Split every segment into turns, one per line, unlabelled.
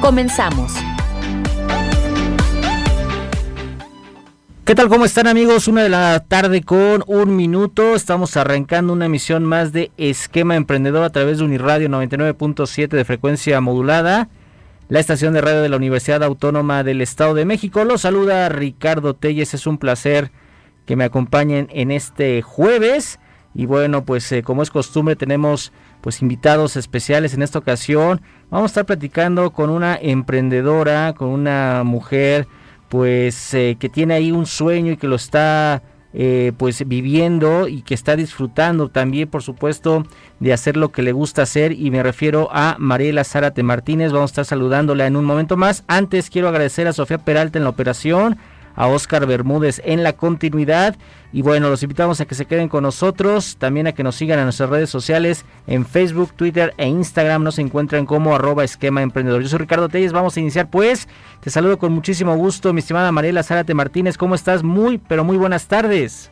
Comenzamos.
¿Qué tal? ¿Cómo están amigos? Una de la tarde con un minuto. Estamos arrancando una emisión más de Esquema Emprendedor a través de Uniradio 99.7 de frecuencia modulada. La estación de radio de la Universidad Autónoma del Estado de México. Los saluda Ricardo Telles. Es un placer que me acompañen en este jueves. Y bueno, pues eh, como es costumbre tenemos pues invitados especiales en esta ocasión. Vamos a estar platicando con una emprendedora, con una mujer pues eh, que tiene ahí un sueño y que lo está eh, pues viviendo y que está disfrutando también por supuesto de hacer lo que le gusta hacer. Y me refiero a Mariela Zárate Martínez. Vamos a estar saludándola en un momento más. Antes quiero agradecer a Sofía Peralta en la operación a Oscar Bermúdez en la continuidad. Y bueno, los invitamos a que se queden con nosotros, también a que nos sigan en nuestras redes sociales, en Facebook, Twitter e Instagram nos encuentran como arroba esquema emprendedor. Yo soy Ricardo Telles, vamos a iniciar pues. Te saludo con muchísimo gusto, mi estimada Mariela Zárate Martínez, ¿cómo estás? Muy, pero muy buenas tardes.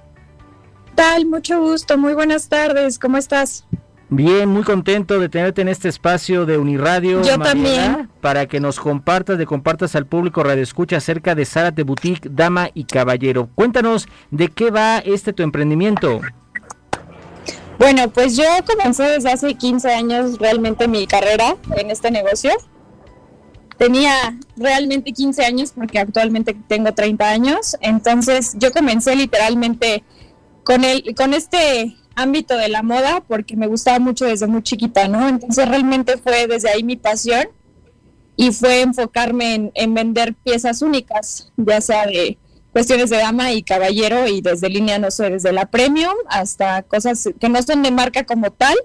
Tal, mucho gusto, muy buenas tardes, ¿cómo estás?
Bien, muy contento de tenerte en este espacio de Uniradio.
Yo también.
Para que nos compartas, de compartas al público Radio Escucha acerca de Zárate Boutique, Dama y Caballero. Cuéntanos de qué va este tu emprendimiento.
Bueno, pues yo comencé desde hace 15 años realmente mi carrera en este negocio. Tenía realmente 15 años porque actualmente tengo 30 años. Entonces yo comencé literalmente con, el, con este ámbito de la moda porque me gustaba mucho desde muy chiquita, ¿no? Entonces realmente fue desde ahí mi pasión y fue enfocarme en, vender piezas únicas, ya sea de cuestiones de dama y caballero y desde línea, no sé, desde la premium hasta cosas que no son de marca como tal,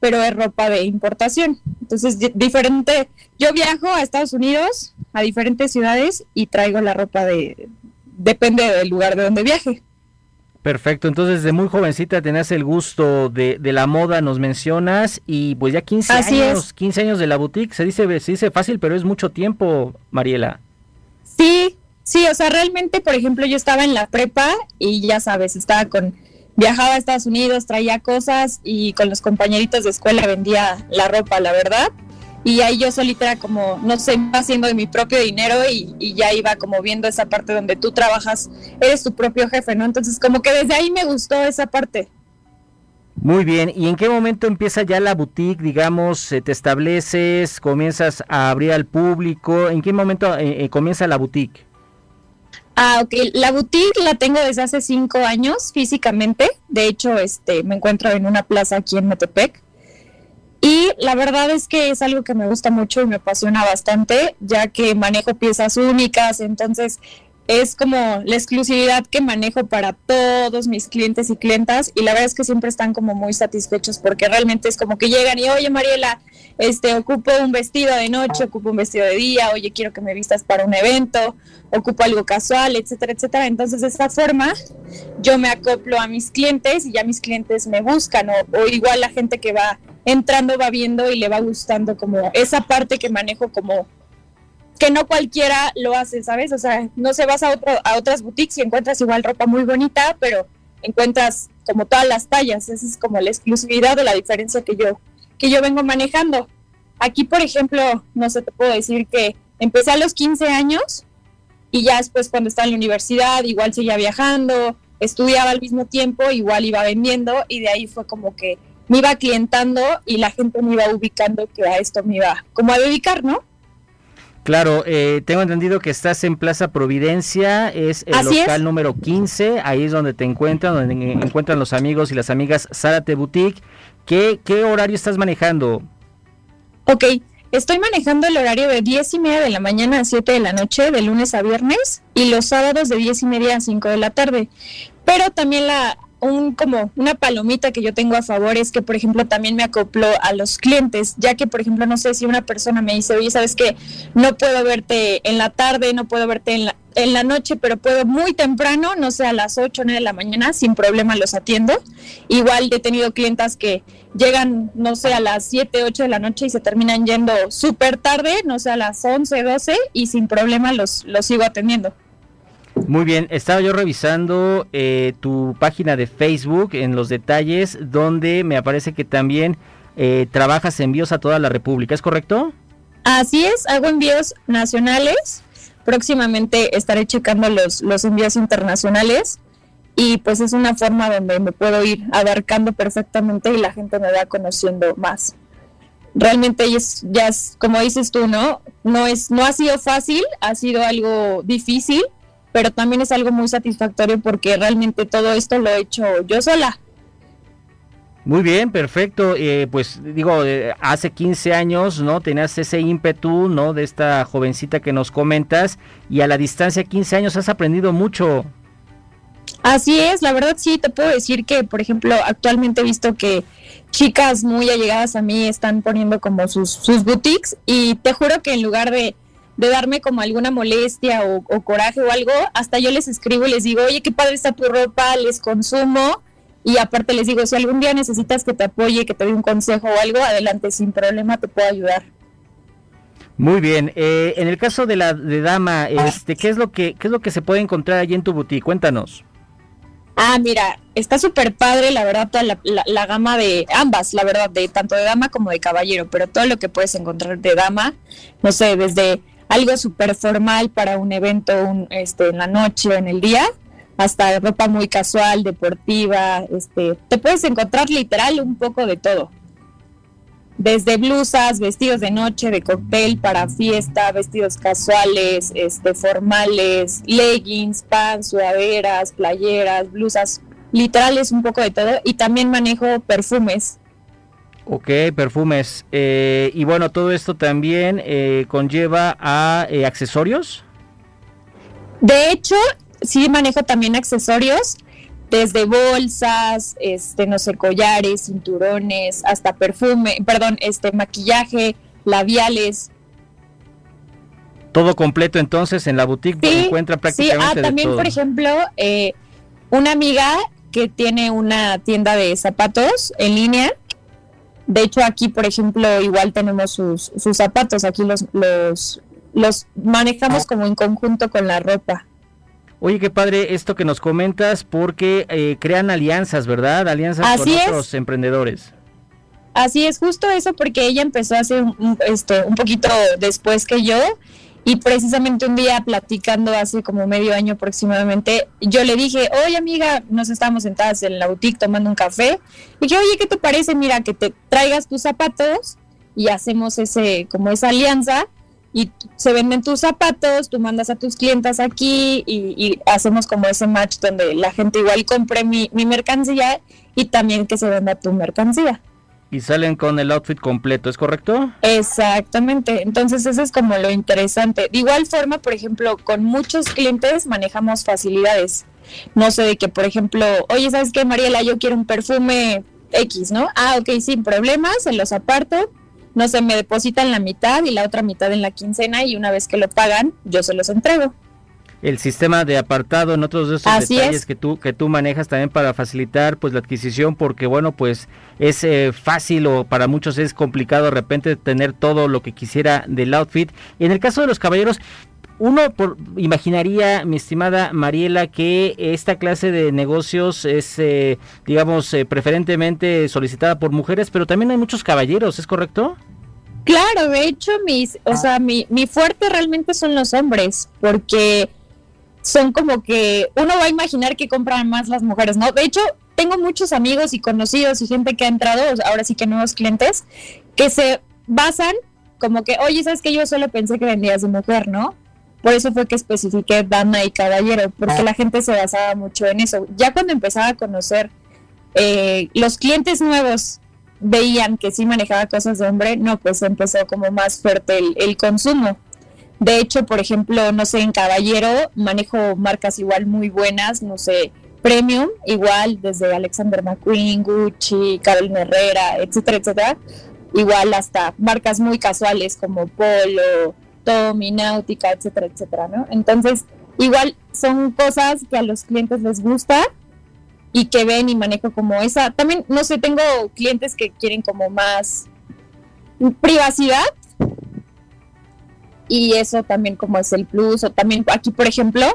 pero es ropa de importación. Entonces, diferente, yo viajo a Estados Unidos, a diferentes ciudades y traigo la ropa de, depende del lugar de donde viaje.
Perfecto, entonces desde muy jovencita tenías el gusto de, de, la moda, nos mencionas, y pues ya 15 años, 15 años de la boutique, se dice, se dice fácil, pero es mucho tiempo, Mariela.
Sí, sí, o sea, realmente, por ejemplo, yo estaba en la prepa y ya sabes, estaba con, viajaba a Estados Unidos, traía cosas y con los compañeritos de escuela vendía la ropa, la verdad y ahí yo solita era como, no sé, haciendo de mi propio dinero y, ya iba como viendo esa parte donde tú trabajas, eres tu propio jefe, ¿no? Entonces como que desde ahí me gustó esa parte.
Muy bien, ¿y en qué momento empieza ya la boutique, digamos, te estableces, comienzas a abrir al público? ¿En qué momento eh, eh, comienza la boutique?
Ah, ok, la boutique la tengo desde hace cinco años físicamente, de hecho, este, me encuentro en una plaza aquí en Metepec y la verdad es que es algo que me gusta mucho y me apasiona bastante, ya que manejo piezas únicas, entonces es como la exclusividad que manejo para todos mis clientes y clientas y la verdad es que siempre están como muy satisfechos porque realmente es como que llegan y oye Mariela, este ocupo un vestido de noche, ocupo un vestido de día, oye quiero que me vistas para un evento, ocupo algo casual, etcétera, etcétera. Entonces de esa forma yo me acoplo a mis clientes y ya mis clientes me buscan o igual la gente que va entrando va viendo y le va gustando como esa parte que manejo como que no cualquiera lo hace, ¿sabes? O sea, no se vas a, otro, otras boutiques y encuentras igual ropa muy bonita, pero encuentras como todas las tallas. Esa es como la exclusividad o la diferencia que yo, que yo vengo manejando. Aquí, por ejemplo, no sé, te puedo decir que empecé a los 15 años y ya después cuando estaba en la universidad, igual seguía viajando, estudiaba al mismo tiempo, igual iba vendiendo y de ahí fue como que me iba clientando y la gente me iba ubicando que a esto me iba como a dedicar, ¿no?
Claro, eh, tengo entendido que estás en Plaza Providencia, es el local número 15, ahí es donde te encuentran, donde encuentran los amigos y las amigas Zárate Boutique. ¿Qué, ¿Qué horario estás manejando?
Ok, estoy manejando el horario de 10 y media de la mañana a 7 de la noche, de lunes a viernes, y los sábados de 10 y media a 5 de la tarde. Pero también la, un como una palomita que yo tengo a favor es que, por ejemplo, también me acoplo a los clientes, ya que, por ejemplo, no sé si una persona me dice, oye, sabes que no puedo verte en la tarde, no puedo verte en la, en la noche, pero puedo muy temprano, no sé, a las 8 o 9 de la mañana, sin problema los atiendo. Igual he tenido clientas que llegan, no sé, a las 7, 8 de la noche y se terminan yendo súper tarde, no sé, a las 11, 12 y sin problema los, los sigo atendiendo.
Muy bien, estaba yo revisando eh, tu página de Facebook en los detalles donde me aparece que también eh, trabajas envíos a toda la República, ¿es correcto?
Así es, hago envíos nacionales. Próximamente estaré checando los, los envíos internacionales y pues es una forma donde me puedo ir abarcando perfectamente y la gente me va conociendo más. Realmente es, ya es, como dices tú, ¿no? No, es, no ha sido fácil, ha sido algo difícil, pero también es algo muy satisfactorio porque realmente todo esto lo he hecho yo sola.
Muy bien, perfecto. Eh, pues digo, eh, hace 15 años, ¿no? Tenías ese ímpetu, ¿no? De esta jovencita que nos comentas y a la distancia 15 años has aprendido mucho.
Así es, la verdad sí, te puedo decir que, por ejemplo, actualmente he visto que chicas muy allegadas a mí están poniendo como sus, sus boutiques y te juro que en lugar de de darme como alguna molestia o, coraje o algo, hasta yo les escribo y les digo, oye, qué padre está tu ropa, les consumo. Y aparte les digo, si algún día necesitas que te apoye, que te dé un consejo o algo, adelante, sin problema, te puedo ayudar.
Muy bien. Eh, en el caso de la de dama, este, ¿qué es lo que qué es lo que se puede encontrar allí en tu boutique? Cuéntanos.
Ah, mira, está súper padre, la verdad, toda la, la, gama de ambas, la verdad, de tanto de dama como de caballero, pero todo lo que puedes encontrar de dama, no sé, desde algo súper formal para un evento un, este, en la noche o en el día, hasta ropa muy casual, deportiva, este, te puedes encontrar literal un poco de todo. Desde blusas, vestidos de noche, de cóctel para fiesta, vestidos casuales, este, formales, leggings, pants, sudaderas, playeras, blusas, literales un poco de todo. Y también manejo perfumes
Ok, perfumes. Eh, y bueno, todo esto también eh, conlleva a eh, accesorios.
De hecho, sí manejo también accesorios, desde bolsas, este, no sé, collares, cinturones, hasta perfume, perdón, este, maquillaje, labiales.
Todo completo entonces en la boutique se encuentra prácticamente.
Sí, ah, también por ejemplo, una amiga que tiene una tienda de zapatos en línea de hecho, aquí, por ejemplo, igual tenemos sus, zapatos, aquí los, los, los manejamos como en conjunto con la ropa.
Oye, qué padre esto que nos comentas porque eh, crean alianzas, ¿verdad? Alianzas con otros emprendedores.
Así es, justo eso porque ella empezó hace un, este, un poquito después que yo y precisamente un día platicando hace como medio año aproximadamente, yo le dije, oye amiga, nos estábamos sentadas en la boutique tomando un café. Y dije, oye, ¿qué te parece? Mira, que te traigas tus zapatos y hacemos ese, como esa alianza y se venden tus zapatos, tú mandas a tus clientas aquí y, hacemos como ese match donde la gente igual compre mi, mi mercancía y también que se venda tu mercancía
y salen con el outfit completo, ¿es correcto?
Exactamente, entonces eso es como lo interesante. De igual forma, por ejemplo, con muchos clientes manejamos facilidades. No sé, de que, por ejemplo, oye, ¿sabes qué, Mariela? Yo quiero un perfume X, ¿no? Ah, ok, sin problemas, se los aparto. No sé, me depositan la mitad y la otra mitad en la quincena y una vez que lo pagan, yo se los entrego
el sistema de apartado en otros de esos detalles que tú que tú manejas también para facilitar pues la adquisición porque bueno pues es eh, fácil o para muchos es complicado de repente tener todo lo que quisiera del outfit y en el caso de los caballeros uno por, imaginaría, mi estimada Mariela, que esta clase de negocios es, eh, digamos, eh, preferentemente solicitada por mujeres, pero también hay muchos caballeros, ¿es correcto?
Claro, de hecho, mis, o sea, mi, mi fuerte realmente son los hombres, porque son como que uno va a imaginar que compran más las mujeres, ¿no? De hecho, tengo muchos amigos y conocidos y gente que ha entrado, ahora sí que nuevos clientes, que se basan como que, oye, ¿sabes que Yo solo pensé que vendías de mujer, ¿no? Por eso fue que especifiqué dama y caballero, porque la gente se basaba mucho en eso. Ya cuando empezaba a conocer eh, los clientes nuevos veían que sí manejaba cosas de hombre, no, pues empezó como más fuerte el, el consumo. De hecho, por ejemplo, no sé, en Caballero manejo marcas igual muy buenas, no sé, premium, igual desde Alexander McQueen, Gucci, Carolina Herrera, etcétera, etcétera. Igual hasta marcas muy casuales como Polo, Tommy, Náutica, etcétera, etcétera, ¿no? Entonces, igual son cosas que a los clientes les gusta y que ven y manejo como esa. También, no sé, tengo clientes que quieren como más privacidad y eso también como es el plus. O también aquí, por ejemplo,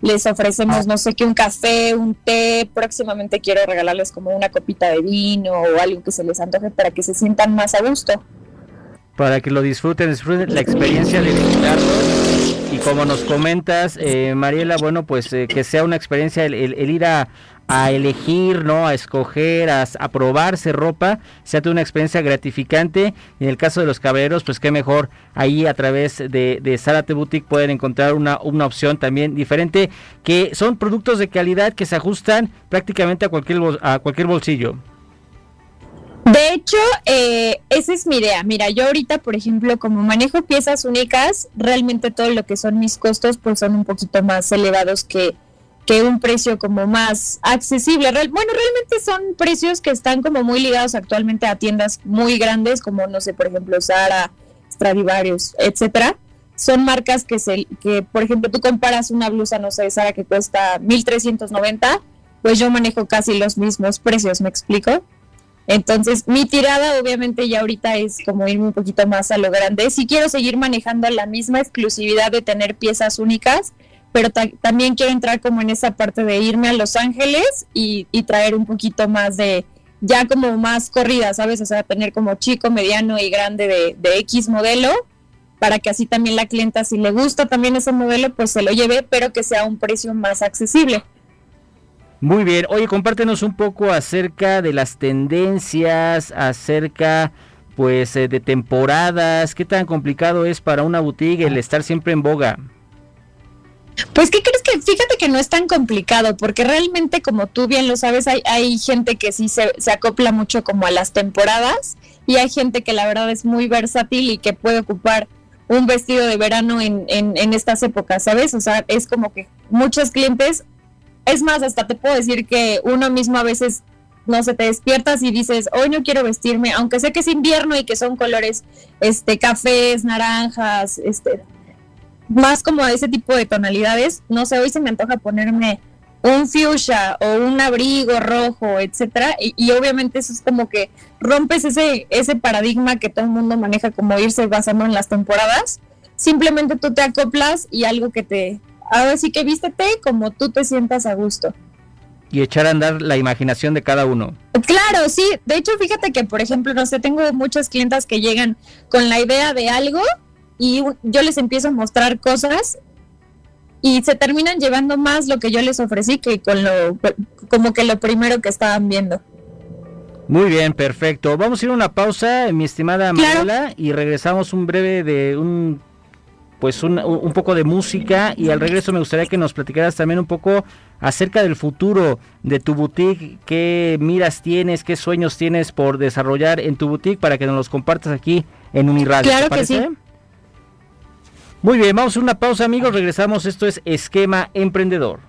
les ofrecemos, no sé qué, un café, un té. Próximamente quiero regalarles como una copita de vino o algo que se les antoje para que se sientan más a gusto.
Para que lo disfruten, disfruten la experiencia de visitarlos. Y como nos comentas, eh, Mariela, bueno, pues eh, que sea una experiencia el ir a a elegir, ¿no? A escoger, a, probarse ropa, sea una experiencia gratificante. En el caso de los caballeros, pues qué mejor ahí a través de, de Zárate Boutique pueden encontrar una, una opción también diferente, que son productos de calidad que se ajustan prácticamente a cualquier, a cualquier bolsillo.
De hecho, eh, esa es mi idea. Mira, yo ahorita, por ejemplo, como manejo piezas únicas, realmente todo lo que son mis costos, pues son un poquito más elevados que, que un precio como más accesible. bueno, realmente son precios que están como muy ligados actualmente a tiendas muy grandes, como no sé, por ejemplo, Zara, Stradivarius, etcétera. Son marcas que se, que por ejemplo, tú comparas una blusa, no sé, Zara que cuesta 1390, pues yo manejo casi los mismos precios, ¿me explico? Entonces, mi tirada obviamente ya ahorita es como irme un poquito más a lo grande. Si quiero seguir manejando la misma exclusividad de tener piezas únicas, pero también quiero entrar como en esa parte de irme a Los Ángeles y, traer un poquito más de, ya como más corrida, ¿sabes? O sea, tener como chico, mediano y grande de, de, X modelo, para que así también la clienta, si le gusta también ese modelo, pues se lo lleve, pero que sea un precio más accesible.
Muy bien, oye, compártenos un poco acerca de las tendencias, acerca pues eh, de temporadas, qué tan complicado es para una boutique el estar siempre en boga.
Pues, ¿qué crees que? Fíjate que no es tan complicado, porque realmente, como tú bien lo sabes, hay, hay gente que sí se, se acopla mucho como a las temporadas y hay gente que la verdad es muy versátil y que puede ocupar un vestido de verano en, en, en estas épocas, ¿sabes? O sea, es como que muchos clientes, es más, hasta te puedo decir que uno mismo a veces no se te despiertas y dices, hoy no quiero vestirme, aunque sé que es invierno y que son colores este cafés, naranjas, este más como a ese tipo de tonalidades. No sé, hoy se me antoja ponerme un fuchsia o un abrigo rojo, etcétera, y, obviamente eso es como que rompes ese ese paradigma que todo el mundo maneja como irse basando en las temporadas. Simplemente tú te acoplas y algo que te ahora sí que vístete como tú te sientas a gusto.
Y echar a andar la imaginación de cada uno.
Claro, sí. De hecho, fíjate que, por ejemplo, no sé, tengo muchas clientas que llegan con la idea de algo y yo les empiezo a mostrar cosas y se terminan llevando más lo que yo les ofrecí que con lo como que lo primero que estaban viendo.
Muy bien, perfecto. Vamos a ir a una pausa, mi estimada Manuela, y regresamos un breve de un pues un, un, poco de música y al regreso me gustaría que nos platicaras también un poco acerca del futuro de tu boutique, qué miras tienes, qué sueños tienes por desarrollar en tu boutique para que nos los compartas aquí en Uniradio.
Claro que sí.
Muy bien, vamos a una pausa amigos, regresamos, esto es Esquema Emprendedor.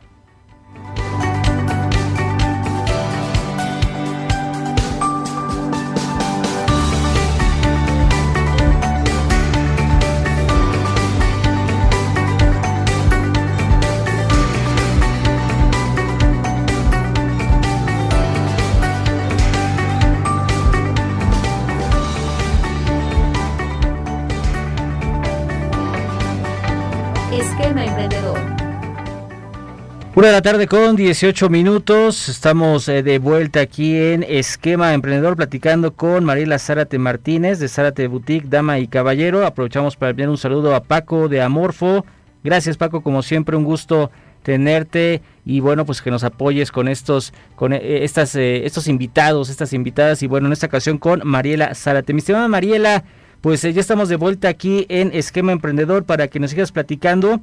Una de la tarde con 18 minutos. Estamos eh, de vuelta aquí en Esquema Emprendedor platicando con Mariela Zárate Martínez de Zárate Boutique, Dama y Caballero. Aprovechamos para enviar un saludo a Paco de Amorfo. Gracias Paco, como siempre un gusto tenerte y bueno pues que nos apoyes con estos con eh, estas eh, estos invitados estas invitadas y bueno en esta ocasión con Mariela Zárate mi estimada Mariela pues ya estamos de vuelta aquí en Esquema Emprendedor para que nos sigas platicando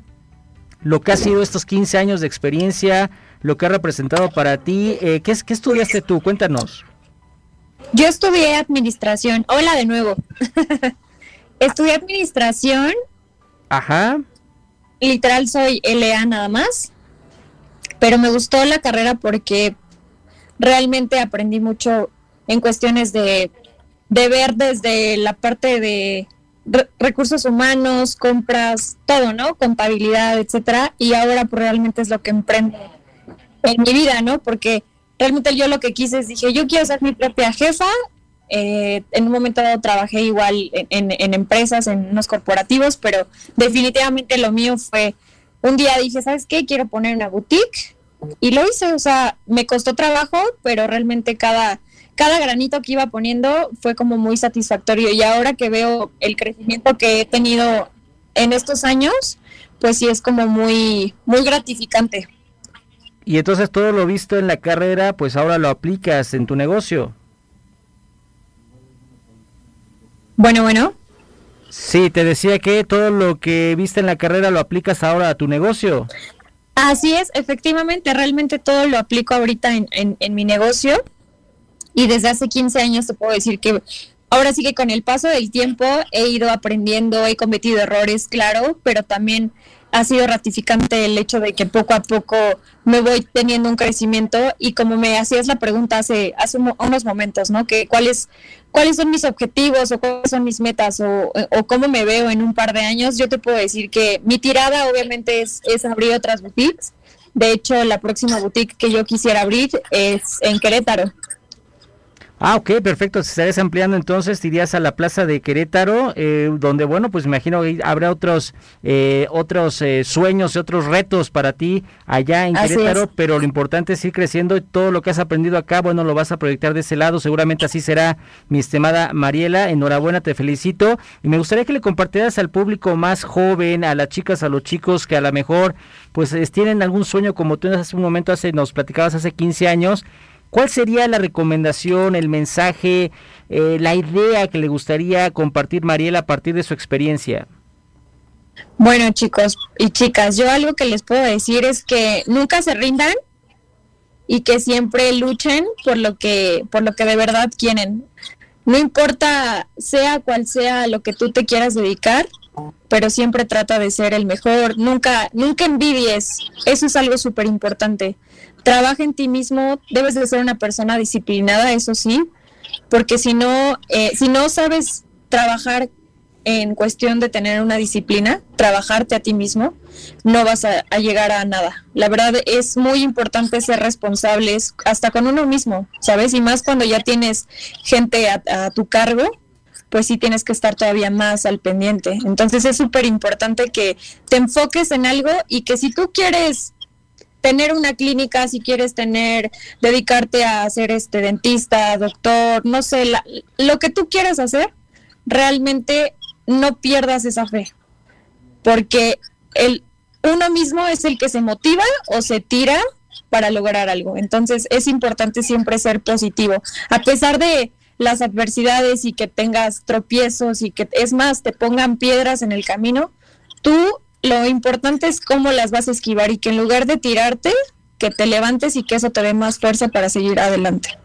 lo que ha sido estos 15 años de experiencia, lo que ha representado para ti. Eh, ¿qué, ¿Qué estudiaste tú? Cuéntanos.
Yo estudié administración. Hola de nuevo. estudié administración.
Ajá.
Literal soy LA nada más. pero me gustó la carrera porque realmente aprendí mucho en cuestiones de, de ver desde la parte de recursos humanos, compras, todo, ¿no? Contabilidad, etcétera, y ahora pues realmente es lo que emprendo en mi vida, ¿no? Porque realmente yo lo que quise es, dije, yo quiero ser mi propia jefa. Eh, en un momento dado trabajé igual en, en, empresas, en unos corporativos, pero definitivamente lo mío fue, un día dije, ¿sabes qué? Quiero poner una boutique y lo hice, o sea, me costó trabajo, pero realmente cada, cada granito que iba poniendo fue como muy satisfactorio y ahora que veo el crecimiento que he tenido en estos años, pues sí es como muy, muy gratificante.
Y entonces todo lo visto en la carrera, pues ahora lo aplicas en tu negocio.
Bueno, bueno.
Sí, te decía que todo lo que viste en la carrera lo aplicas ahora a tu negocio.
Así es, efectivamente, realmente todo lo aplico ahorita en, en, en mi negocio y desde hace 15 años te puedo decir que ahora sí que con el paso del tiempo he ido aprendiendo, he cometido errores, claro, pero también ha sido ratificante el hecho de que poco a poco me voy teniendo un crecimiento y como me hacías la pregunta hace, hace unos momentos, ¿no? Que cuáles cuáles son mis objetivos o cuáles son mis metas o, o, cómo me veo en un par de años, yo te puedo decir que mi tirada obviamente es, es abrir otras boutiques. De hecho, la próxima boutique que yo quisiera abrir es en Querétaro.
Ah, ok, perfecto. Si estarías ampliando entonces, irías a la plaza de Querétaro, eh, donde, bueno, pues imagino que habrá otros eh, otros eh, sueños y otros retos para ti allá en Querétaro, pero lo importante es ir creciendo y todo lo que has aprendido acá, bueno, lo vas a proyectar de ese lado. Seguramente así será, mi estimada Mariela. Enhorabuena, te felicito. Y me gustaría que le compartieras al público más joven, a las chicas, a los chicos que a lo mejor, pues tienen algún sueño, como tú hace un momento hace, nos platicabas hace 15 años ¿Cuál sería la recomendación, el mensaje, eh, la idea que le gustaría compartir Mariela a partir de su experiencia?
Bueno, chicos y chicas, yo algo que les puedo decir es que nunca se rindan y que siempre luchen por lo que por lo que de verdad quieren. No importa sea cual sea lo que tú te quieras dedicar, pero siempre trata de ser el mejor, nunca nunca envidies. Eso es algo súper importante trabaja en ti mismo, debes de ser una persona disciplinada, eso sí, porque si no, eh, si no sabes trabajar en cuestión de tener una disciplina, trabajarte a ti mismo, no vas a, llegar a nada. La verdad es muy importante ser responsables hasta con uno mismo, ¿sabes? Y más cuando ya tienes gente a, a tu cargo, pues sí tienes que estar todavía más al pendiente. Entonces es súper importante que te enfoques en algo y que si tú quieres tener una clínica, si quieres tener, dedicarte a ser este dentista, doctor, no sé, lo que tú quieras hacer, realmente no pierdas esa fe, porque el uno mismo es el que se motiva o se tira para lograr algo. Entonces es importante siempre ser positivo, a pesar de las adversidades y que tengas tropiezos y que es más te pongan piedras en el camino, tú lo importante es cómo las vas a esquivar y que en lugar de tirarte, que te levantes y que eso te dé más fuerza para seguir adelante.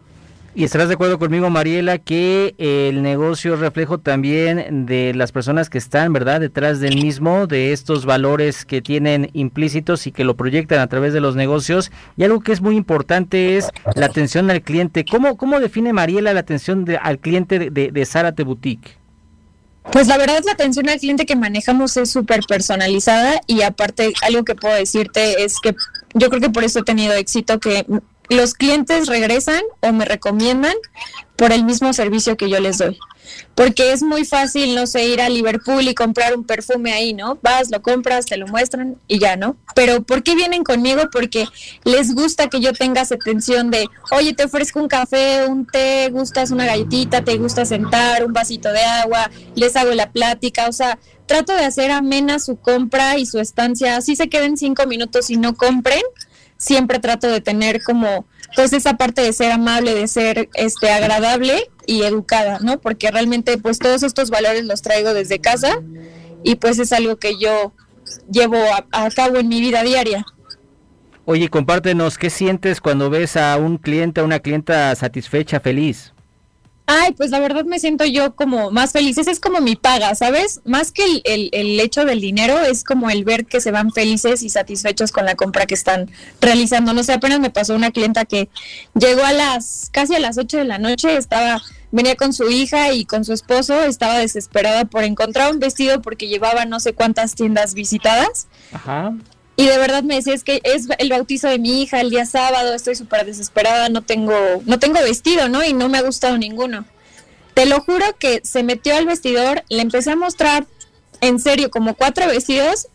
Y estarás de acuerdo conmigo, Mariela, que el negocio es reflejo también de las personas que están, ¿verdad?, detrás del mismo, de estos valores que tienen implícitos y que lo proyectan a través de los negocios. Y algo que es muy importante es la atención al cliente. ¿Cómo, cómo define Mariela la atención al cliente de, de, de Zárate Boutique?
Pues la verdad la atención al cliente que manejamos es súper personalizada y aparte algo que puedo decirte es que yo creo que por eso he tenido éxito que los clientes regresan o me recomiendan por el mismo servicio que yo les doy porque es muy fácil, no sé, ir a Liverpool y comprar un perfume ahí, ¿no? Vas, lo compras, te lo muestran y ya, ¿no? Pero ¿por qué vienen conmigo? Porque les gusta que yo tenga esa atención de, oye, te ofrezco un café, un té, gustas una galletita, te gusta sentar, un vasito de agua, les hago la plática, o sea, trato de hacer amena su compra y su estancia, así se queden cinco minutos y no compren, siempre trato de tener como pues esa parte de ser amable, de ser este agradable y educada, ¿no? Porque realmente pues todos estos valores los traigo desde casa y pues es algo que yo llevo a, cabo en mi vida diaria.
Oye, compártenos, ¿qué sientes cuando ves a un cliente, a una clienta satisfecha, feliz?
Ay, pues la verdad me siento yo como más feliz. Esa es como mi paga, ¿sabes? Más que el, el, el, hecho del dinero, es como el ver que se van felices y satisfechos con la compra que están realizando. No sé, apenas me pasó una clienta que llegó a las casi a las 8 de la noche, estaba venía con su hija y con su esposo, estaba desesperada por encontrar un vestido porque llevaba no sé cuántas tiendas visitadas. Ajá. Y de verdad me decía, es que es el bautizo de mi hija el día sábado, estoy súper desesperada, no tengo, no tengo vestido, ¿no? Y no me ha gustado ninguno. Te lo juro que se metió al vestidor, le empecé a mostrar en serio como cuatro vestidos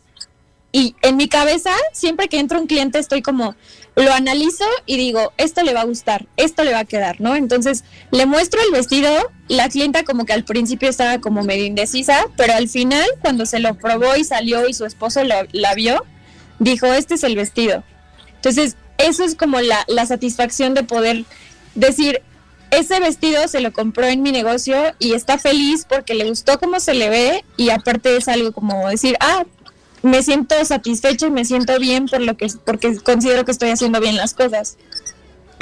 y en mi cabeza, siempre que entra un cliente, estoy como, lo analizo y digo, esto le va a gustar, esto le va a quedar, ¿no? Entonces le muestro el vestido, la clienta como que al principio estaba como medio indecisa, pero al final, cuando se lo probó y salió y su esposo la vio, dijo, este es el vestido. Entonces, eso es como la, la satisfacción de poder decir, ese vestido se lo compró en mi negocio y está feliz porque le gustó cómo se le ve y aparte es algo como decir, ah, me siento satisfecha y me siento bien por lo que porque considero que estoy haciendo bien las cosas.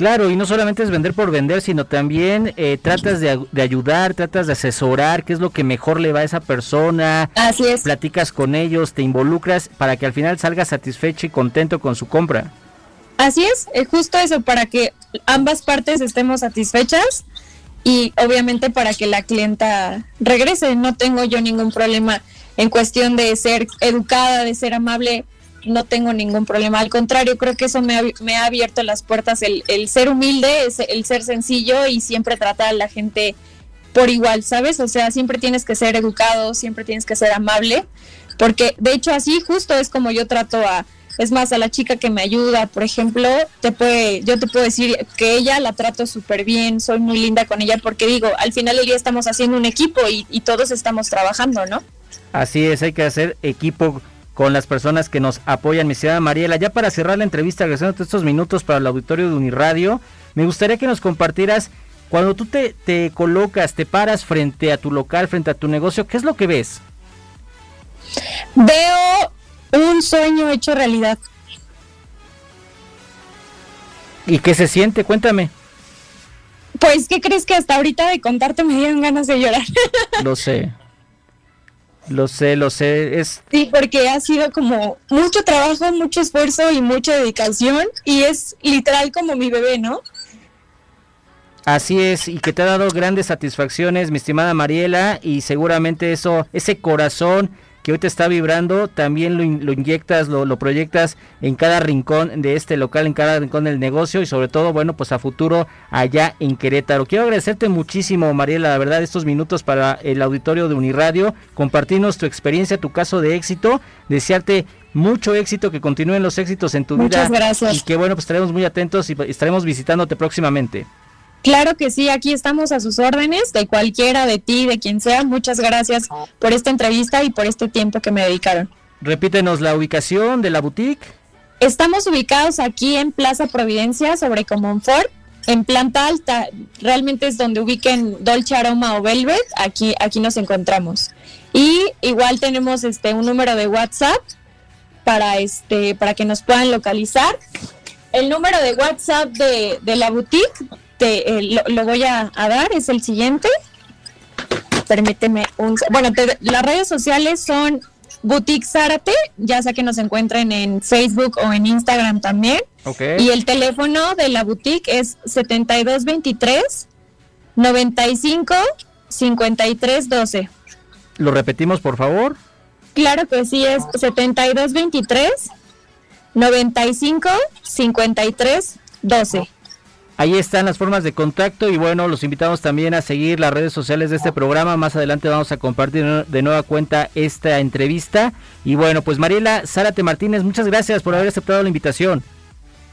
Claro, y no solamente es vender por vender, sino también eh, tratas de, ayudar, tratas de asesorar qué es lo que mejor le va a esa persona.
Así es.
Platicas con ellos, te involucras para que al final salga satisfecho y contento con su compra.
Así es, es justo eso, para que ambas partes estemos satisfechas y obviamente para que la clienta regrese. No tengo yo ningún problema en cuestión de ser educada, de ser amable no tengo ningún problema. Al contrario, creo que eso me ha, me ha abierto las puertas, el, el, ser humilde, el ser sencillo y siempre tratar a la gente por igual, ¿sabes? O sea, siempre tienes que ser educado, siempre tienes que ser amable, porque de hecho así justo es como yo trato a, es más, a la chica que me ayuda, por ejemplo, te puede, yo te puedo decir que ella la trato súper bien, soy muy linda con ella, porque digo, al final del día estamos haciendo un equipo y, y todos estamos trabajando, ¿no?
Así es, hay que hacer equipo con las personas que nos apoyan, mi ciudad Mariela. Ya para cerrar la entrevista, agradeciendo estos minutos para el auditorio de Uniradio, me gustaría que nos compartieras, cuando tú te, te colocas, te paras frente a tu local, frente a tu negocio, ¿qué es lo que ves?
Veo un sueño hecho realidad.
¿Y qué se siente? Cuéntame.
Pues, ¿qué crees que hasta ahorita de contarte me dieron ganas de llorar?
Lo sé. Lo sé, lo sé. Es...
Sí, porque ha sido como mucho trabajo, mucho esfuerzo y mucha dedicación y es literal como mi bebé, ¿no?
Así es, y que te ha dado grandes satisfacciones, mi estimada Mariela, y seguramente eso, ese corazón que hoy te está vibrando, también lo, inyectas, lo, proyectas en cada rincón de este local, en cada rincón del negocio y sobre todo, bueno, pues a futuro allá en Querétaro. Quiero agradecerte muchísimo, Mariela, la verdad, estos minutos para el auditorio de Uniradio, compartirnos tu experiencia, tu caso de éxito, desearte mucho éxito, que continúen los éxitos en tu
vida.
Muchas
gracias.
Y que bueno, pues estaremos muy atentos y estaremos visitándote próximamente.
Claro que sí, aquí estamos a sus órdenes, de cualquiera, de ti, de quien sea. Muchas gracias por esta entrevista y por este tiempo que me dedicaron.
Repítenos la ubicación de la boutique.
Estamos ubicados aquí en Plaza Providencia, sobre Comonfort, en planta alta. Realmente es donde ubiquen Dolce Aroma o Velvet. Aquí, aquí nos encontramos. Y igual tenemos este un número de WhatsApp para este para que nos puedan localizar. El número de WhatsApp de, de la boutique eh, lo, voy a, dar, es el siguiente. Permíteme un... Bueno, las redes sociales son Boutique Zárate, ya sea que nos encuentren en Facebook o en Instagram también. Y el teléfono de la boutique es 7223 95 53 12.
¿Lo repetimos, por favor?
Claro que sí, es 7223 95 53 12.
Ahí están las formas de contacto y bueno, los invitamos también a seguir las redes sociales de este programa. Más adelante vamos a compartir de nueva cuenta esta entrevista. Y bueno, pues Mariela Zárate Martínez, muchas gracias por haber aceptado la invitación.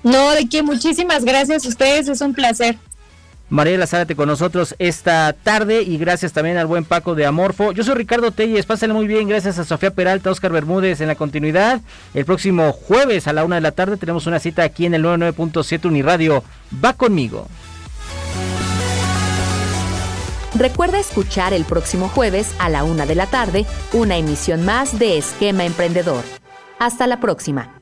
No, de que muchísimas gracias a ustedes, es un placer.
Mariela Zárate con nosotros esta tarde y gracias también al buen Paco de Amorfo. Yo soy Ricardo Telles, pásenle muy bien, gracias a Sofía Peralta, Oscar Bermúdez en la continuidad. El próximo jueves a la una de la tarde tenemos una cita aquí en el 99.7 Uniradio. Va conmigo.
Recuerda escuchar el próximo jueves a la una de la tarde una emisión más de Esquema Emprendedor. Hasta la próxima.